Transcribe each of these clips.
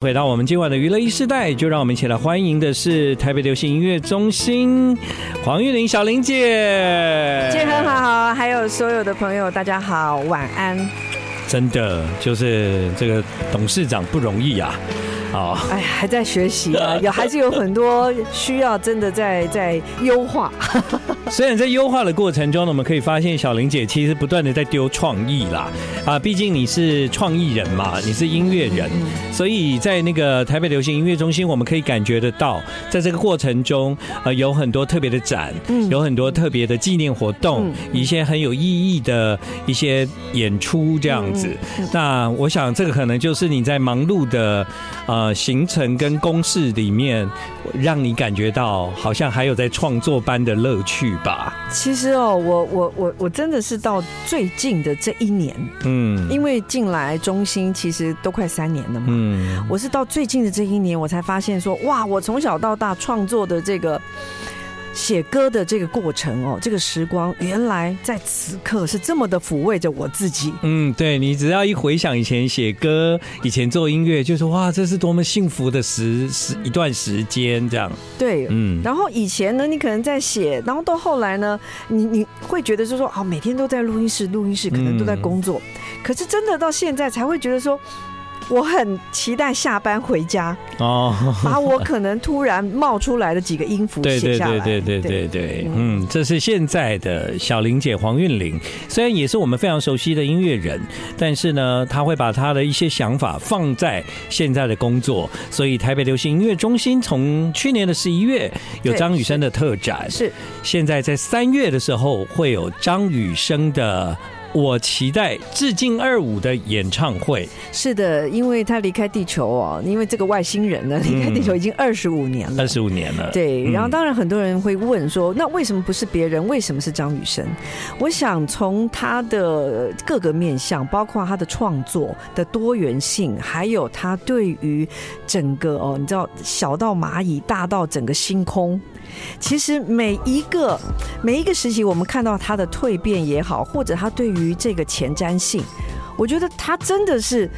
回到我们今晚的娱乐一世代，就让我们一起来欢迎的是台北流行音乐中心黄玉玲小玲姐。建恒好，还有所有的朋友，大家好，晚安。真的就是这个董事长不容易啊。好，哎，还在学习啊，有还是有很多需要，真的在在优化。虽然在优化的过程中呢，我们可以发现小玲姐其实不断的在丢创意啦。啊，毕竟你是创意人嘛，你是音乐人，所以在那个台北流行音乐中心，我们可以感觉得到，在这个过程中，呃，有很多特别的展，有很多特别的纪念活动，一些很有意义的一些演出这样子。那我想，这个可能就是你在忙碌的啊。呃，行程跟公式里面，让你感觉到好像还有在创作般的乐趣吧？其实哦，我我我我真的是到最近的这一年，嗯，因为进来中心其实都快三年了嘛，嗯，我是到最近的这一年，我才发现说，哇，我从小到大创作的这个。写歌的这个过程哦，这个时光原来在此刻是这么的抚慰着我自己。嗯，对，你只要一回想以前写歌、以前做音乐，就说哇，这是多么幸福的时时一段时间这样。对，嗯。然后以前呢，你可能在写，然后到后来呢，你你会觉得就是说啊，每天都在录音室，录音室可能都在工作，嗯、可是真的到现在才会觉得说。我很期待下班回家哦，把我可能突然冒出来的几个音符写下来。对对对对对对对，嗯，这是现在的小玲姐黄韵玲，虽然也是我们非常熟悉的音乐人，但是呢，她会把她的一些想法放在现在的工作。所以台北流行音乐中心从去年的十一月有张雨生的特展，是现在在三月的时候会有张雨生的。我期待致敬二五的演唱会。是的，因为他离开地球哦，因为这个外星人呢离开地球已经二十五年了，二十五年了。对，然后当然很多人会问说，那为什么不是别人？为什么是张雨生？我想从他的各个面向，包括他的创作的多元性，还有他对于整个哦，你知道小到蚂蚁，大到整个星空。其实每一个每一个时期，我们看到他的蜕变也好，或者他对于这个前瞻性，我觉得他真的是，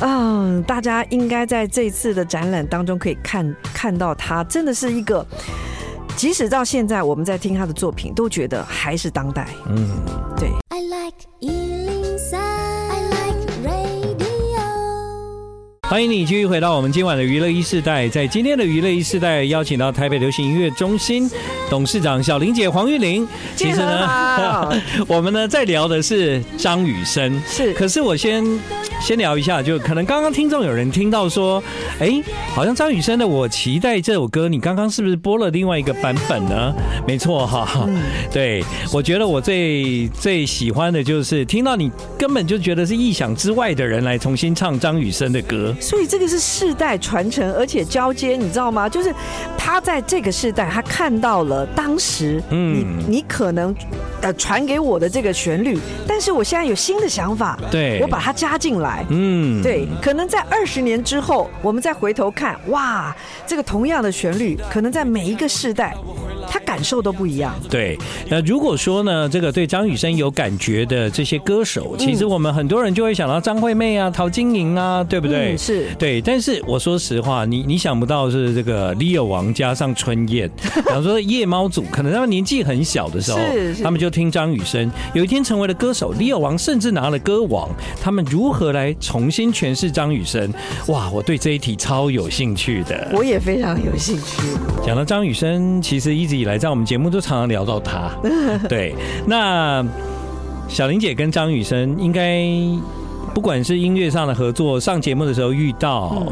嗯，大家应该在这次的展览当中可以看看到他，真的是一个，即使到现在我们在听他的作品，都觉得还是当代。嗯，对。I like 欢迎你继续回到我们今晚的娱乐一世代，在今天的娱乐一世代邀请到台北流行音乐中心董事长小玲姐黄玉玲。其实呢，我们呢在聊的是张雨生，是。可是我先先聊一下，就可能刚刚听众有人听到说，哎，好像张雨生的《我期待》这首歌，你刚刚是不是播了另外一个版本呢？没错哈，对，我觉得我最最喜欢的就是听到你根本就觉得是意想之外的人来重新唱张雨生的歌。所以这个是世代传承，而且交接，你知道吗？就是他在这个世代，他看到了当时你你可能呃传给我的这个旋律，但是我现在有新的想法，对，我把它加进来，嗯，对，可能在二十年之后，我们再回头看，哇，这个同样的旋律，可能在每一个世代。他感受都不一样。对，那如果说呢，这个对张雨生有感觉的这些歌手，其实我们很多人就会想到张惠妹啊、陶晶莹啊，对不对？嗯、是对。但是我说实话，你你想不到是这个李尔王加上春燕，比方说夜猫组，可能他们年纪很小的时候，他们就听张雨生，有一天成为了歌手。李尔王甚至拿了歌王，他们如何来重新诠释张雨生？哇，我对这一题超有兴趣的。我也非常有兴趣。讲到张雨生，其实一直。以来在我们节目都常常聊到他，对。那小玲姐跟张雨生应该不管是音乐上的合作，上节目的时候遇到，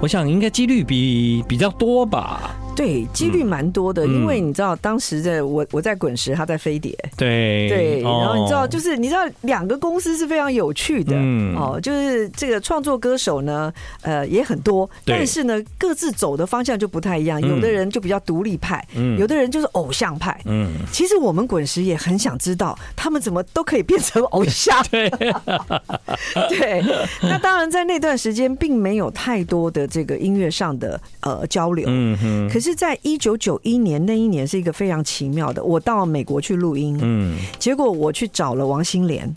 我想应该几率比比较多吧。对，几率蛮多的，嗯、因为你知道，当时的我我在滚石，他在飞碟，对对，然后你知道，就是你知道，两个公司是非常有趣的，嗯、哦，就是这个创作歌手呢，呃，也很多，但是呢，各自走的方向就不太一样，有的人就比较独立派，嗯，有的人就是偶像派，嗯，其实我们滚石也很想知道，他们怎么都可以变成偶像，对，对，那当然在那段时间并没有太多的这个音乐上的呃交流，嗯哼，可是。是在一九九一年那一年是一个非常奇妙的，我到美国去录音，嗯，结果我去找了王心莲，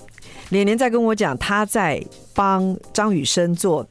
莲莲在跟我讲，她在帮张雨生做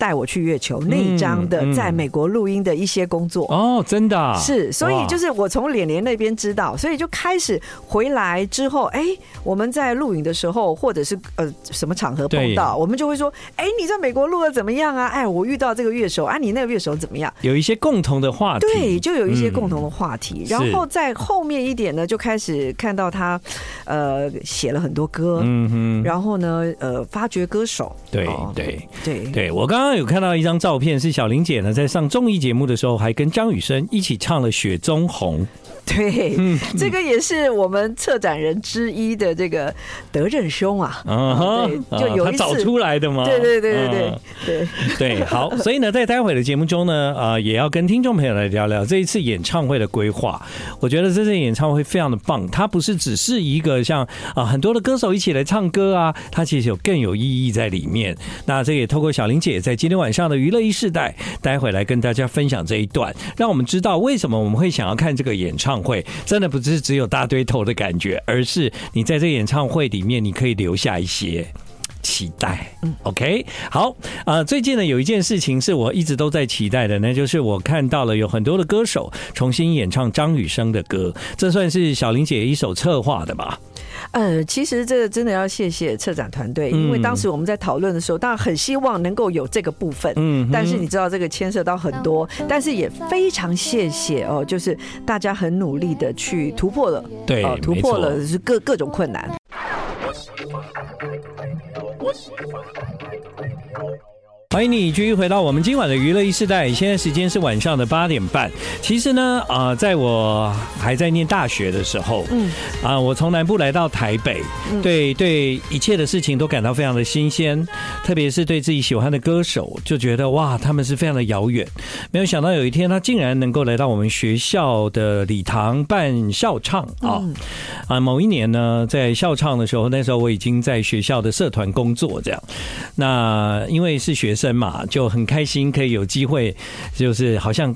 带我去月球那一张的在美国录音的一些工作。哦，真的、啊、是，所以就是我从脸脸那边知道，所以就开始回来之后，哎，我们在录影的时候，或者是呃什么场合碰到，我们就会说，哎，你在美国录的怎么样啊？哎，我遇到这个乐手，啊，你那个乐手怎么样？有一些共同的话题，对，就有一些共同的话题。嗯、然后在后面一点呢，就开始看到他，呃，写了很多歌，嗯哼，然后呢，呃，发掘歌手，对对对。对，我刚刚有看到一张照片，是小玲姐呢在上综艺节目的时候，还跟张雨生一起唱了《雪中红》。对，这个也是我们策展人之一的这个德任兄啊，啊，对，就有一次找出来的吗？对对对对对对对，好，所以呢，在待会的节目中呢，啊，也要跟听众朋友来聊聊这一次演唱会的规划。我觉得这次演唱会非常的棒，它不是只是一个像啊很多的歌手一起来唱歌啊，它其实有更有意义在里面。那这个也透过小玲姐在今天晚上的娱乐一世代，待会来跟大家分享这一段，让我们知道为什么我们会想要看这个演唱唱。会真的不是只有大堆头的感觉，而是你在这演唱会里面，你可以留下一些期待。嗯，OK，好啊、呃。最近呢，有一件事情是我一直都在期待的，那就是我看到了有很多的歌手重新演唱张雨生的歌，这算是小玲姐一手策划的吧？呃，其实这个真的要谢谢策展团队，因为当时我们在讨论的时候，当然很希望能够有这个部分，嗯，但是你知道这个牵涉到很多，但是也非常谢谢哦，就是大家很努力的去突破了，对，突破了是各各种困难。What's she find like radio? 欢迎你继续回到我们今晚的娱乐一世代，现在时间是晚上的八点半。其实呢，啊、呃，在我还在念大学的时候，嗯，啊，我从南部来到台北，对对，一切的事情都感到非常的新鲜，特别是对自己喜欢的歌手，就觉得哇，他们是非常的遥远。没有想到有一天，他竟然能够来到我们学校的礼堂办校唱啊！啊，某一年呢，在校唱的时候，那时候我已经在学校的社团工作，这样。那因为是学生嘛，就很开心可以有机会，就是好像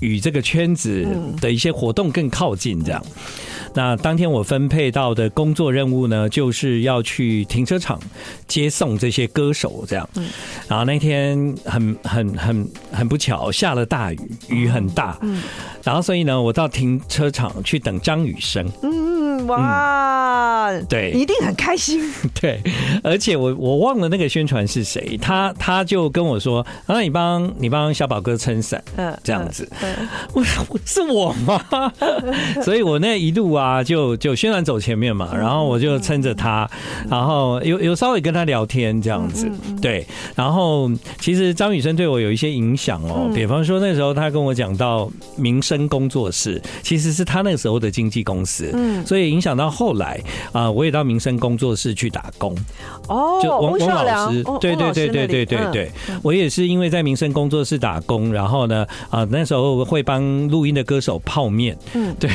与这个圈子的一些活动更靠近这样。那当天我分配到的工作任务呢，就是要去停车场接送这些歌手这样。然后那天很很很很不巧，下了大雨，雨很大。然后所以呢，我到停车场去等张雨生。哇，嗯、对，一定很开心。对，而且我我忘了那个宣传是谁，他他就跟我说：“那你帮你帮小宝哥撑伞，嗯，这样子。嗯”我说：“是我吗？” 所以，我那一路啊，就就宣传走前面嘛，然后我就撑着他，然后有有稍微跟他聊天这样子。对，然后其实张雨生对我有一些影响哦，比方说那时候他跟我讲到民生工作室，其实是他那个时候的经纪公司，嗯，所以。影响到后来啊、呃，我也到民生工作室去打工哦。就翁翁老师，对对对对对对对，我也是因为在民生工作室打工，然后呢啊、呃，那时候会帮录音的歌手泡面，嗯，对，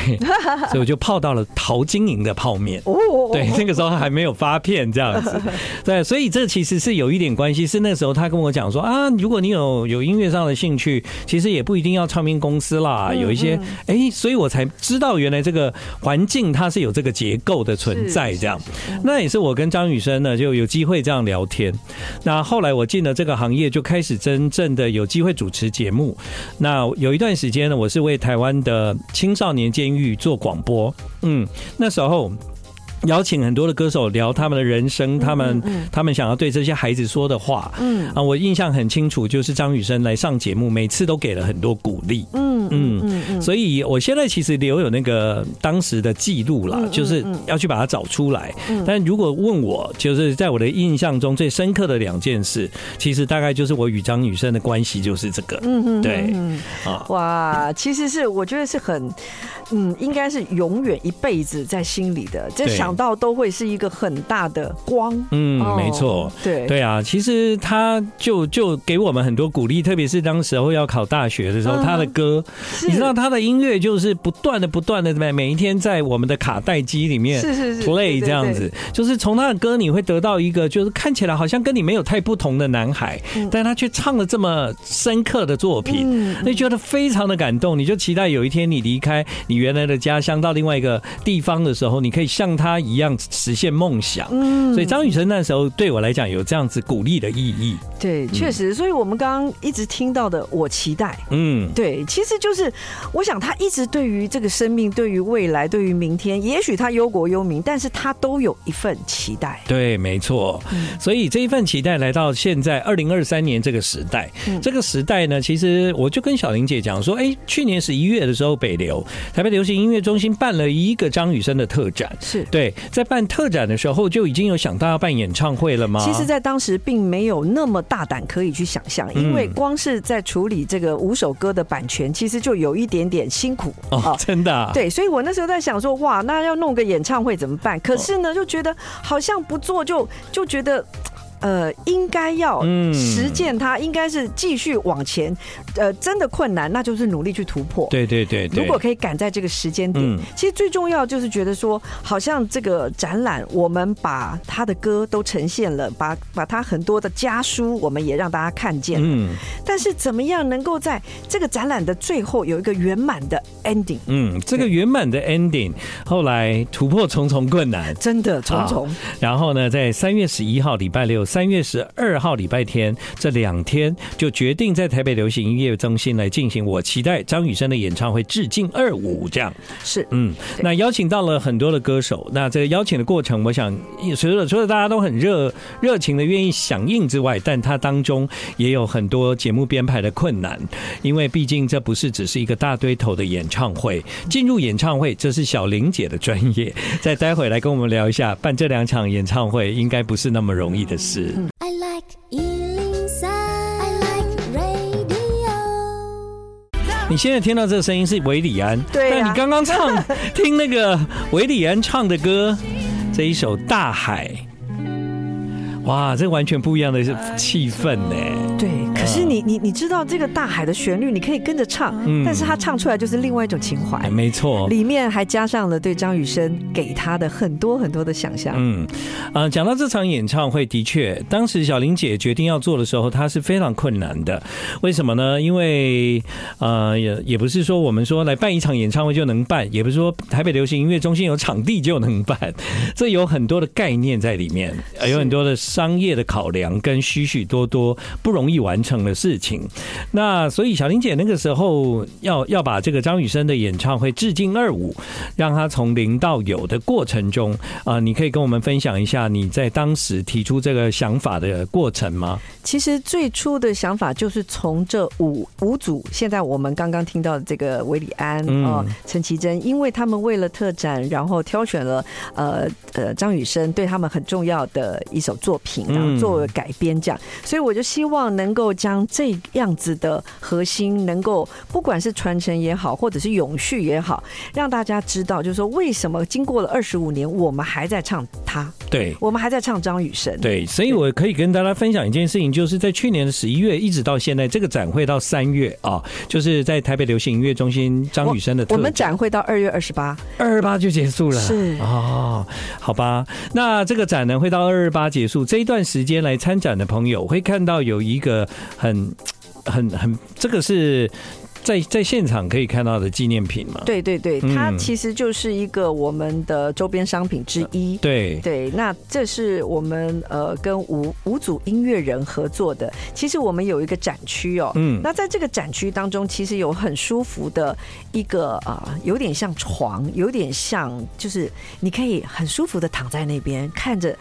所以我就泡到了陶晶莹的泡面。哦，对，那个时候还没有发片这样子。对，所以这其实是有一点关系。是那时候他跟我讲说啊，如果你有有音乐上的兴趣，其实也不一定要唱片公司啦，有一些哎，所以我才知道原来这个环境它是有。有这个结构的存在，这样，那也是我跟张雨生呢就有机会这样聊天。那后来我进了这个行业，就开始真正的有机会主持节目。那有一段时间呢，我是为台湾的青少年监狱做广播。嗯，那时候。邀请很多的歌手聊他们的人生，他们他们想要对这些孩子说的话。嗯啊，我印象很清楚，就是张雨生来上节目，每次都给了很多鼓励。嗯嗯嗯，所以我现在其实留有那个当时的记录了，就是要去把它找出来。但如果问我，就是在我的印象中最深刻的两件事，其实大概就是我与张雨生的关系就是这个。嗯嗯，对啊，哇，其实是我觉得是很，嗯，应该是永远一辈子在心里的。这想。到都会是一个很大的光，嗯，没错，对对啊，其实他就就给我们很多鼓励，特别是当时候要考大学的时候，他的歌你知道他的音乐就是不断的、不断的在每一天在我们的卡带机里面是是 play 这样子，就是从他的歌你会得到一个就是看起来好像跟你没有太不同的男孩，但他却唱了这么深刻的作品，你觉得非常的感动，你就期待有一天你离开你原来的家乡到另外一个地方的时候，你可以像他一样实现梦想。所以张雨晨那时候对我来讲有这样子鼓励的意义。对，确实，所以我们刚刚一直听到的，我期待，嗯，对，其实就是，我想他一直对于这个生命，对于未来，对于明天，也许他忧国忧民，但是他都有一份期待。对，没错。所以这一份期待来到现在二零二三年这个时代，这个时代呢，其实我就跟小玲姐讲说，哎，去年十一月的时候，北流台北流行音乐中心办了一个张雨生的特展，是对，在办特展的时候就已经有想到要办演唱会了吗？其实，在当时并没有那么。大胆可以去想象，因为光是在处理这个五首歌的版权，其实就有一点点辛苦哦，真的、啊。对，所以我那时候在想说，哇，那要弄个演唱会怎么办？可是呢，就觉得好像不做就就觉得。呃，应该要实践它，应该是继续往前。呃，真的困难，那就是努力去突破。对对对，如果可以赶在这个时间点，其实最重要就是觉得说，好像这个展览，我们把他的歌都呈现了，把把他很多的家书，我们也让大家看见。嗯。但是怎么样能够在这个展览的最后有一个圆满的 ending？嗯，这个圆满的 ending 后来突破重重困难，真的重重。然后呢，在三月十一号礼拜六。三月十二号礼拜天这两天就决定在台北流行音乐中心来进行我期待张雨生的演唱会致敬二五这样。是。嗯，那邀请到了很多的歌手，那这个邀请的过程，我想除了除了大家都很热热情的愿意响应之外，但它当中也有很多节目编排的困难，因为毕竟这不是只是一个大堆头的演唱会，进入演唱会这是小玲姐的专业，再待会来跟我们聊一下办这两场演唱会应该不是那么容易的事。I like 103, I like radio。你现在听到这个声音是韦礼安，对、啊，但你刚刚唱 听那个韦礼安唱的歌，这一首《大海》，哇，这完全不一样的气氛呢。对。可是你你你知道这个大海的旋律，你可以跟着唱，但是他唱出来就是另外一种情怀，没错，里面还加上了对张雨生给他的很多很多的想象。嗯，啊，讲到这场演唱会，的确，当时小玲姐决定要做的时候，她是非常困难的。为什么呢？因为呃，也也不是说我们说来办一场演唱会就能办，也不是说台北流行音乐中心有场地就能办，这有很多的概念在里面，有很多的商业的考量跟许许多多不容易完成的事情，那所以小玲姐那个时候要要把这个张雨生的演唱会致敬二五，让他从零到有的过程中啊，你可以跟我们分享一下你在当时提出这个想法的过程吗？其实最初的想法就是从这五五组，现在我们刚刚听到的这个韦礼安啊、陈绮贞，因为他们为了特展，然后挑选了呃呃张雨生对他们很重要的一首作品，然后作为改编这样，所以我就希望能够。将这样子的核心能够，不管是传承也好，或者是永续也好，让大家知道，就是说为什么经过了二十五年，我们还在唱他，对，我们还在唱张雨生，对，所以我可以跟大家分享一件事情，就是在去年的十一月一直到现在，这个展会到三月啊，就是在台北流行音乐中心张雨生的，我们展会到二月二十八，二二八就结束了，是。哦，好吧，那这个展呢会到二二八结束，这一段时间来参展的朋友会看到有一个。很很很，这个是在在现场可以看到的纪念品嘛？对对对，它其实就是一个我们的周边商品之一。对对，那这是我们呃跟五五组音乐人合作的。其实我们有一个展区哦，嗯，那在这个展区当中，其实有很舒服的一个啊，有点像床，有点像就是你可以很舒服的躺在那边看着。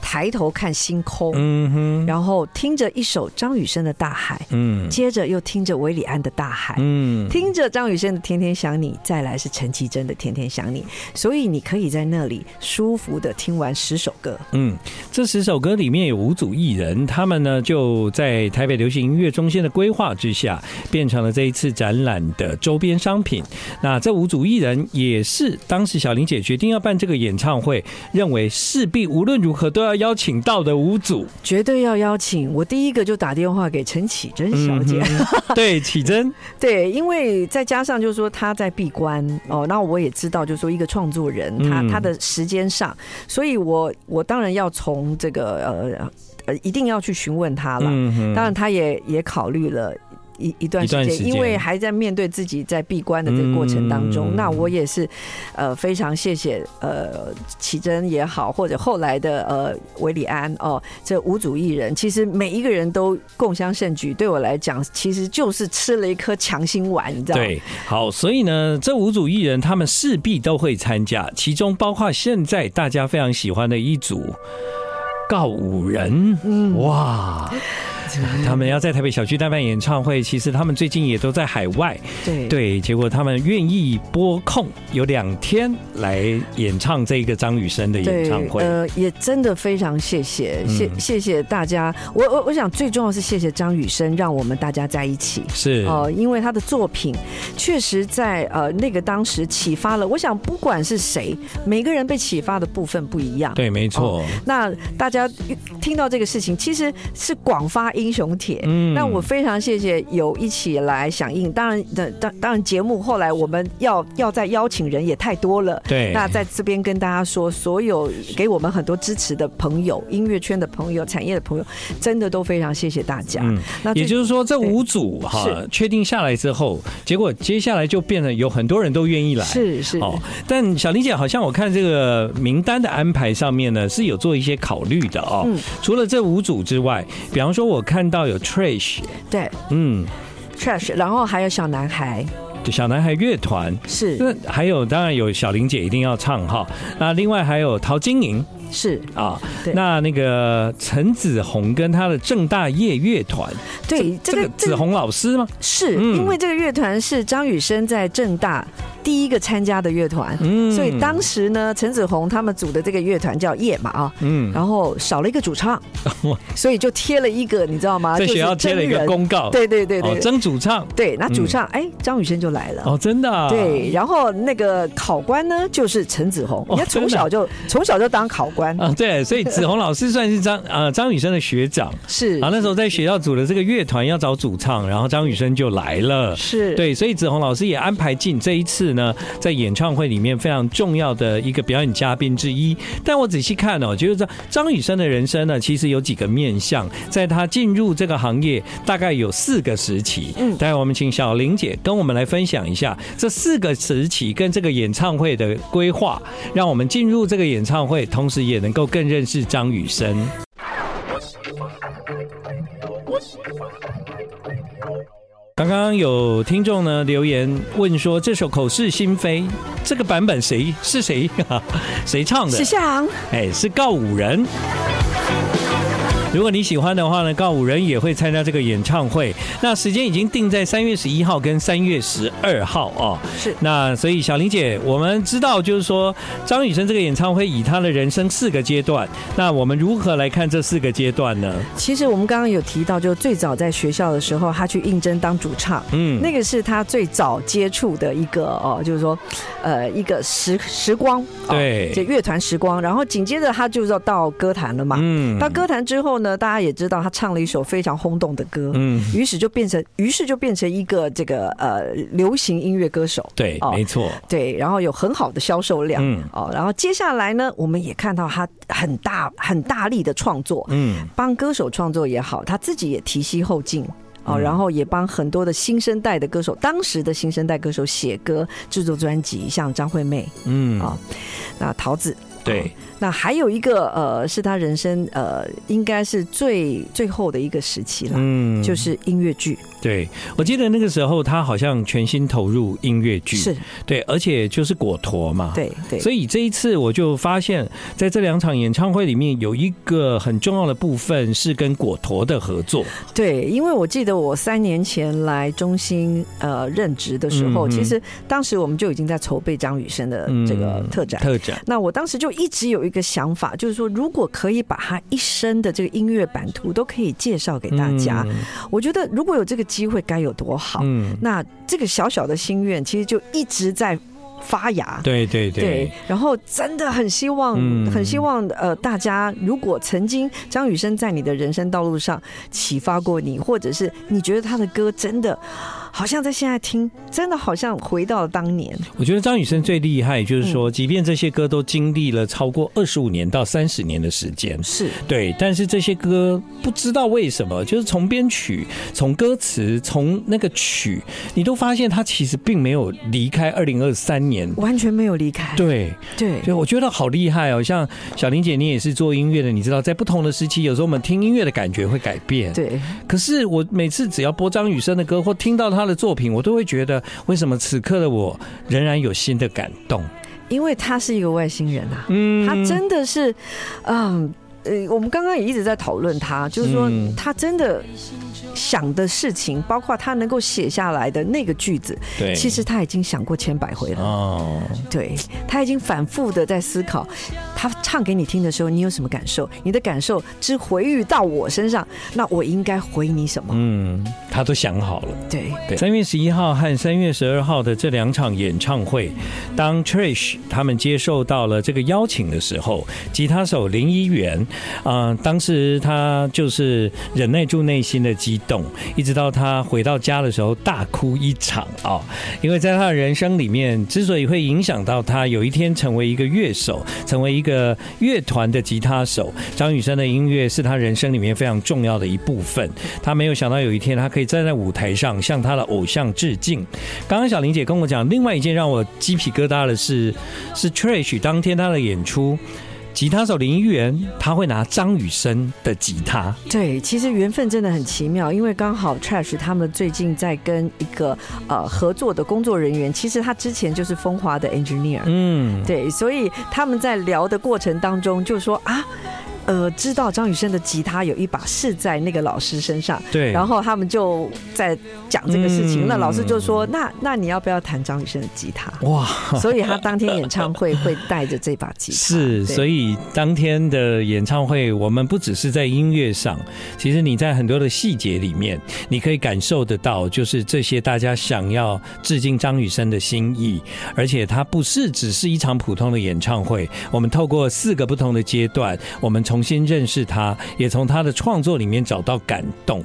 抬头看星空，嗯哼，然后听着一首张雨生的《大海》，嗯，接着又听着韦礼安的《大海》，嗯，听着张雨生的《天天想你》，再来是陈绮贞的《天天想你》，所以你可以在那里舒服的听完十首歌。嗯，这十首歌里面有五组艺人，他们呢就在台北流行音乐中心的规划之下，变成了这一次展览的周边商品。那这五组艺人也是当时小玲姐决定要办这个演唱会，认为势必无论如何都要。要邀请到的五组，绝对要邀请。我第一个就打电话给陈启贞小姐，嗯、对启贞，对，因为再加上就是说她在闭关哦，那我也知道就是说一个创作人，他他的时间上，所以我我当然要从这个呃呃一定要去询问他了。当然，他也也考虑了。一一段时间，因为还在面对自己在闭关的这个过程当中，嗯、那我也是，呃，非常谢谢呃綺贞也好，或者后来的呃韦礼安哦，这五组艺人，其实每一个人都共襄盛举，对我来讲，其实就是吃了一颗强心丸，你知道吗？对，好，所以呢，这五组艺人他们势必都会参加，其中包括现在大家非常喜欢的一组告五人，嗯，哇。他们要在台北小巨蛋办演唱会，其实他们最近也都在海外。对对，结果他们愿意拨空有两天来演唱这个张雨生的演唱会。呃，也真的非常谢谢，谢谢谢大家。我我我想最重要是谢谢张雨生，让我们大家在一起。是哦，因为他的作品确实在呃那个当时启发了。我想不管是谁，每个人被启发的部分不一样。对，没错。那大家听到这个事情，其实是广发。英雄帖，嗯，那我非常谢谢有一起来响应。当然，当当然，节目后来我们要要再邀请人也太多了。对，那在这边跟大家说，所有给我们很多支持的朋友、音乐圈的朋友、产业的朋友，真的都非常谢谢大家。嗯，那也就是说，这五组哈确定下来之后，结果接下来就变得有很多人都愿意来。是是。哦，但小林姐好像我看这个名单的安排上面呢，是有做一些考虑的哦。嗯。除了这五组之外，比方说我。看到有 Trash，对，嗯，Trash，然后还有小男孩，小男孩乐团。是，那还有当然有小玲姐一定要唱哈，那另外还有陶晶莹。是。啊，那那个陈子红跟他的正大夜乐团，对，这个子红老师吗？是因为这个乐团是张雨生在正大。第一个参加的乐团，嗯，所以当时呢，陈子红他们组的这个乐团叫夜马啊，嗯，然后少了一个主唱，所以就贴了一个，你知道吗？在学校贴了一个公告，对对对对，争主唱，对，那主唱哎，张雨生就来了，哦，真的，对，然后那个考官呢，就是陈子红，人家从小就从小就当考官。啊，对，所以子红老师算是张呃 张雨生的学长，是。啊，那时候在学校组的这个乐团要找主唱，然后张雨生就来了，是。对，所以子红老师也安排进这一次呢，在演唱会里面非常重要的一个表演嘉宾之一。但我仔细看哦，就是说张雨生的人生呢，其实有几个面向，在他进入这个行业，大概有四个时期。嗯，待会我们请小玲姐跟我们来分享一下这四个时期跟这个演唱会的规划，让我们进入这个演唱会，同时也能够更认识张雨生。刚刚有听众呢留言问说，这首《口是心非》这个版本谁是谁 谁唱的？史夏航，哎，是告五人。如果你喜欢的话呢，告五人也会参加这个演唱会。那时间已经定在三月十一号跟三月十二号哦。是。那所以小玲姐，我们知道就是说张雨生这个演唱会以他的人生四个阶段，那我们如何来看这四个阶段呢？其实我们刚刚有提到，就最早在学校的时候，他去应征当主唱，嗯，那个是他最早接触的一个哦，就是说呃一个时时光，对，这乐团时光。然后紧接着他就要到歌坛了嘛，嗯，到歌坛之后。呢，大家也知道他唱了一首非常轰动的歌，嗯，于是就变成，于是就变成一个这个呃流行音乐歌手，对，没错，对，然后有很好的销售量，嗯，哦，然后接下来呢，我们也看到他很大很大力的创作，嗯，帮歌手创作也好，他自己也提携后进，哦，然后也帮很多的新生代的歌手，当时的新生代歌手写歌、制作专辑，像张惠妹，嗯，啊，那桃子，对。那还有一个呃，是他人生呃，应该是最最后的一个时期了，嗯，就是音乐剧。对，我记得那个时候他好像全心投入音乐剧，是对，而且就是果陀嘛，对对。所以这一次我就发现，在这两场演唱会里面有一个很重要的部分是跟果陀的合作。对，因为我记得我三年前来中心呃任职的时候，其实当时我们就已经在筹备张雨生的这个特展，特展。那我当时就一直有一。一个想法就是说，如果可以把他一生的这个音乐版图都可以介绍给大家，嗯、我觉得如果有这个机会该有多好。嗯，那这个小小的心愿其实就一直在发芽。对对对，对。然后真的很希望，嗯、很希望呃，大家如果曾经张雨生在你的人生道路上启发过你，或者是你觉得他的歌真的。好像在现在听，真的好像回到了当年。我觉得张雨生最厉害，就是说，即便这些歌都经历了超过二十五年到三十年的时间，是对，但是这些歌不知道为什么，就是从编曲、从歌词、从那个曲，你都发现他其实并没有离开二零二三年，完全没有离开。对对，所以我觉得好厉害哦。像小玲姐，你也是做音乐的，你知道，在不同的时期，有时候我们听音乐的感觉会改变。对，可是我每次只要播张雨生的歌，或听到他。他的作品，我都会觉得，为什么此刻的我仍然有新的感动？因为他是一个外星人啊，嗯，他真的是，嗯，呃，我们刚刚也一直在讨论他，就是说他真的。想的事情，包括他能够写下来的那个句子，对，其实他已经想过千百回了。哦，对，他已经反复的在思考。他唱给你听的时候，你有什么感受？你的感受之回遇到我身上，那我应该回你什么？嗯，他都想好了。对对，三月十一号和三月十二号的这两场演唱会，当 Trish 他们接受到了这个邀请的时候，吉他手林一元啊、呃，当时他就是忍耐住内心的激动，一直到他回到家的时候大哭一场啊！因为在他的人生里面，之所以会影响到他有一天成为一个乐手，成为一个乐团的吉他手，张雨生的音乐是他人生里面非常重要的一部分。他没有想到有一天他可以站在舞台上向他的偶像致敬。刚刚小玲姐跟我讲，另外一件让我鸡皮疙瘩的是，是 Trish 当天他的演出。吉他手林忆元，他会拿张雨生的吉他。对，其实缘分真的很奇妙，因为刚好 Trash 他们最近在跟一个呃合作的工作人员，其实他之前就是风华的 engineer。嗯，对，所以他们在聊的过程当中就说啊。呃，知道张雨生的吉他有一把是在那个老师身上，对，然后他们就在讲这个事情。嗯、那老师就说：“那那你要不要弹张雨生的吉他？”哇，所以他当天演唱会会带着这把吉他。是，所以当天的演唱会，我们不只是在音乐上，其实你在很多的细节里面，你可以感受得到，就是这些大家想要致敬张雨生的心意。而且，它不是只是一场普通的演唱会，我们透过四个不同的阶段，我们从重新认识他，也从他的创作里面找到感动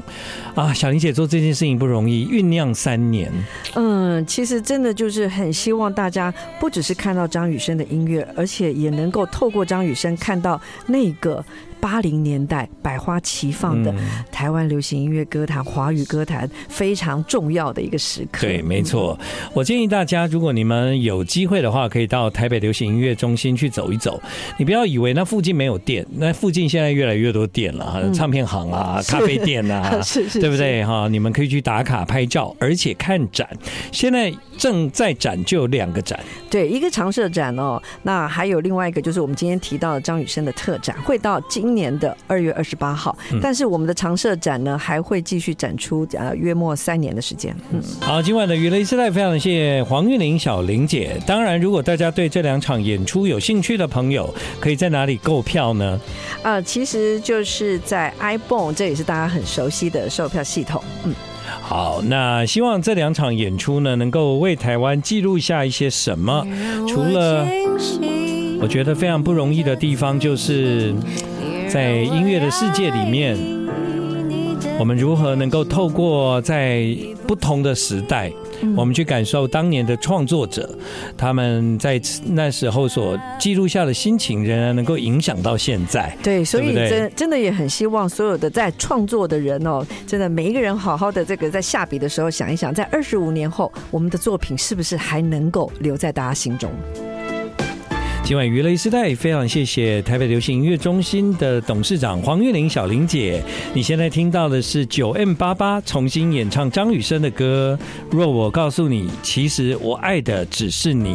啊！小林姐做这件事情不容易，酝酿三年。嗯，其实真的就是很希望大家不只是看到张雨生的音乐，而且也能够透过张雨生看到那个。八零年代百花齐放的台湾流行音乐歌坛、华语歌坛非常重要的一个时刻。对，没错。我建议大家，如果你们有机会的话，可以到台北流行音乐中心去走一走。你不要以为那附近没有店，那附近现在越来越多店了，唱片行啊、咖啡店啊，是是，对不对？哈，你们可以去打卡拍照，而且看展。现在正在展就有两个展，对，一个常设展哦，那还有另外一个就是我们今天提到的张雨生的特展，会到今。年的二月二十八号，但是我们的常设展呢还会继续展出，呃，约莫三年的时间。嗯，好，今晚的娱乐一世代非常谢谢黄韵玲小玲姐。当然，如果大家对这两场演出有兴趣的朋友，可以在哪里购票呢？呃，其实就是在 ibon，这也是大家很熟悉的售票系统。嗯，好，那希望这两场演出呢，能够为台湾记录下一些什么？除了我觉得非常不容易的地方，就是。在音乐的世界里面，我们如何能够透过在不同的时代，我们去感受当年的创作者，他们在那时候所记录下的心情，仍然能够影响到现在。对，所以真真的也很希望所有的在创作的人哦，真的每一个人好好的这个在下笔的时候想一想，在二十五年后，我们的作品是不是还能够留在大家心中？今晚娱乐一代，非常谢谢台北流行音乐中心的董事长黄韵玲小玲姐。你现在听到的是九 M 八八重新演唱张雨生的歌《若我告诉你，其实我爱的只是你》。